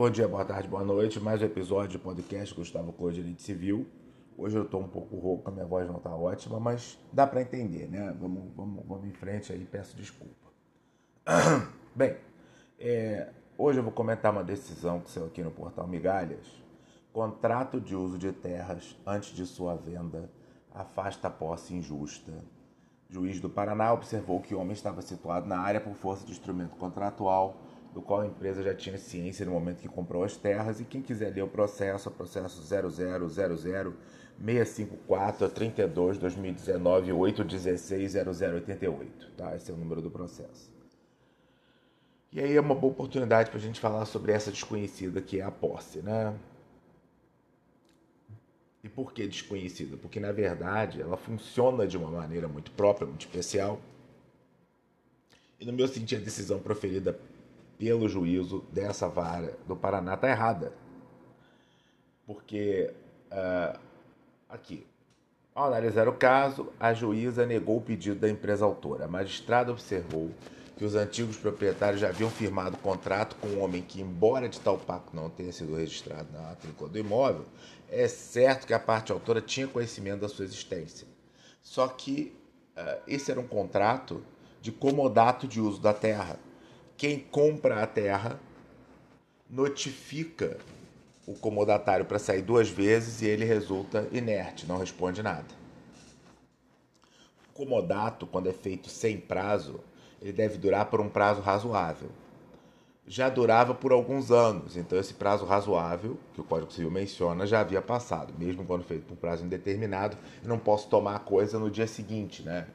Bom dia, boa tarde, boa noite. Mais um episódio de podcast Gustavo Cor Direito Civil. Hoje eu estou um pouco rouco, a minha voz não está ótima, mas dá para entender, né? Vamos, vamos, vamos em frente aí, peço desculpa. Bem, é, hoje eu vou comentar uma decisão que saiu aqui no portal Migalhas. Contrato de uso de terras antes de sua venda afasta a posse injusta. Juiz do Paraná observou que o homem estava situado na área por força de instrumento contratual do qual a empresa já tinha ciência no momento que comprou as terras. E quem quiser ler o processo, é o processo 0000654 32 2019 816 0088. Tá? Esse é o número do processo. E aí é uma boa oportunidade para a gente falar sobre essa desconhecida que é a posse, né? E por que desconhecida? Porque na verdade ela funciona de uma maneira muito própria, muito especial. E no meu sentido, a decisão proferida pelo juízo dessa vara do Paraná está errada. Porque, uh, aqui, ao analisar o caso, a juíza negou o pedido da empresa autora. A magistrada observou que os antigos proprietários já haviam firmado contrato com um homem que, embora de tal pacto não tenha sido registrado na matrícula do imóvel, é certo que a parte autora tinha conhecimento da sua existência. Só que uh, esse era um contrato de comodato de uso da terra quem compra a terra notifica o comodatário para sair duas vezes e ele resulta inerte, não responde nada. O comodato, quando é feito sem prazo, ele deve durar por um prazo razoável. Já durava por alguns anos, então esse prazo razoável, que o Código Civil menciona, já havia passado. Mesmo quando feito por prazo indeterminado, eu não posso tomar a coisa no dia seguinte, né?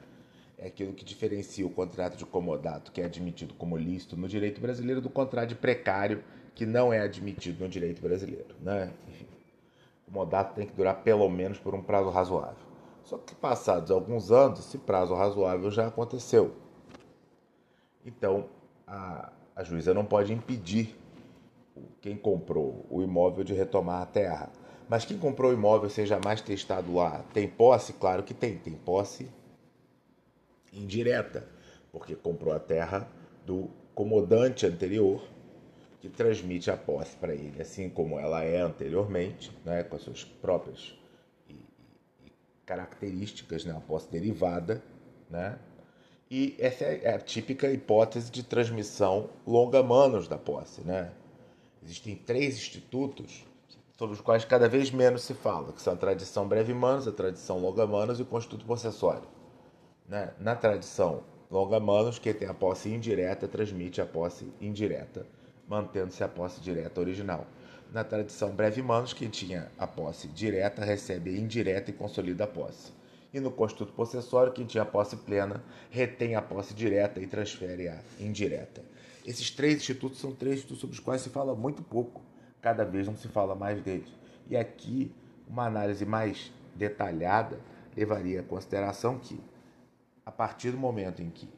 É aquilo que diferencia o contrato de comodato, que é admitido como lícito no direito brasileiro, do contrato de precário, que não é admitido no direito brasileiro. Né? Enfim, o comodato tem que durar pelo menos por um prazo razoável. Só que passados alguns anos, esse prazo razoável já aconteceu. Então, a, a juíza não pode impedir quem comprou o imóvel de retomar a terra. Mas quem comprou o imóvel seja mais testado lá, tem posse? Claro que tem, tem posse indireta, porque comprou a terra do comodante anterior, que transmite a posse para ele, assim como ela é anteriormente, né, com as suas próprias e, e características, né, a posse derivada, né, e essa é a típica hipótese de transmissão longa-manos da posse. Né? Existem três institutos sobre os quais cada vez menos se fala, que são a tradição breve-manos, a tradição longa-manos e o constituto possessório. Né? Na tradição longa-manos, quem tem a posse indireta transmite a posse indireta, mantendo-se a posse direta original. Na tradição breve-manos, quem tinha a posse direta recebe a indireta e consolida a posse. E no constituto possessório, quem tinha a posse plena retém a posse direta e transfere a indireta. Esses três institutos são três institutos sobre os quais se fala muito pouco, cada vez não se fala mais deles. E aqui, uma análise mais detalhada levaria à consideração que a partir do momento em que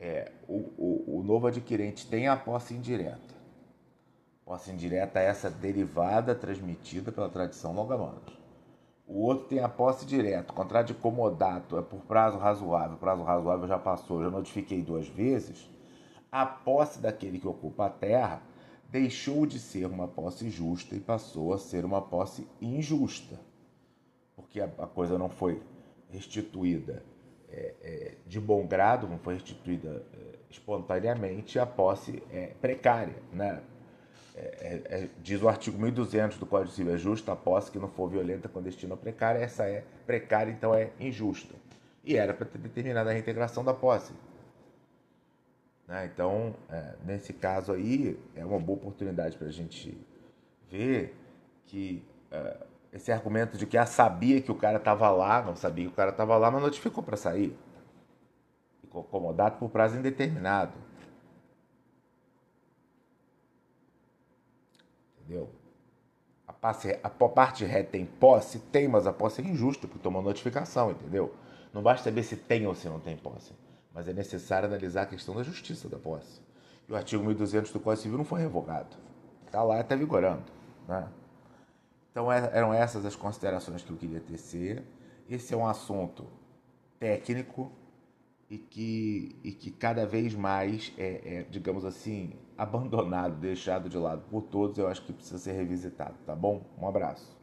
é, o, o, o novo adquirente tem a posse indireta, posse indireta é essa derivada transmitida pela tradição longa-manos. O outro tem a posse direta, contrato de comodato é por prazo razoável, prazo razoável já passou, já notifiquei duas vezes. A posse daquele que ocupa a terra deixou de ser uma posse justa e passou a ser uma posse injusta, porque a, coisa não foi restituída é, é, de bom grado, não foi instituída é, espontaneamente, a posse é precária. Né? É, diz o artigo 1200 do Código Civil, é justa a posse que não for violenta, clandestina ou precária, essa é precária, então é injusta. E era para ter determinado a reintegração da posse. Né? Então, nesse caso aí, é uma boa oportunidade para a gente ver que esse argumento de que ah, sabia que o cara estava lá, não sabia que o cara estava lá, mas notificou para sair. Ficou acomodado por prazo indeterminado. Entendeu? A, passe, a parte ré tem posse? Tem, mas a posse é injusta, porque tomou notificação, entendeu? Não basta saber se tem ou se não tem posse, mas é necessário analisar a questão da justiça da posse. E o artigo 1200 do Código Civil não foi revogado. Está lá e está vigorando. Né? Então é, eram essas as considerações que eu queria tecer. Esse é um assunto técnico e que, e que cada vez mais é, é, digamos assim, abandonado, deixado de lado por todos, eu acho que precisa ser revisitado, tá bom? Um abraço.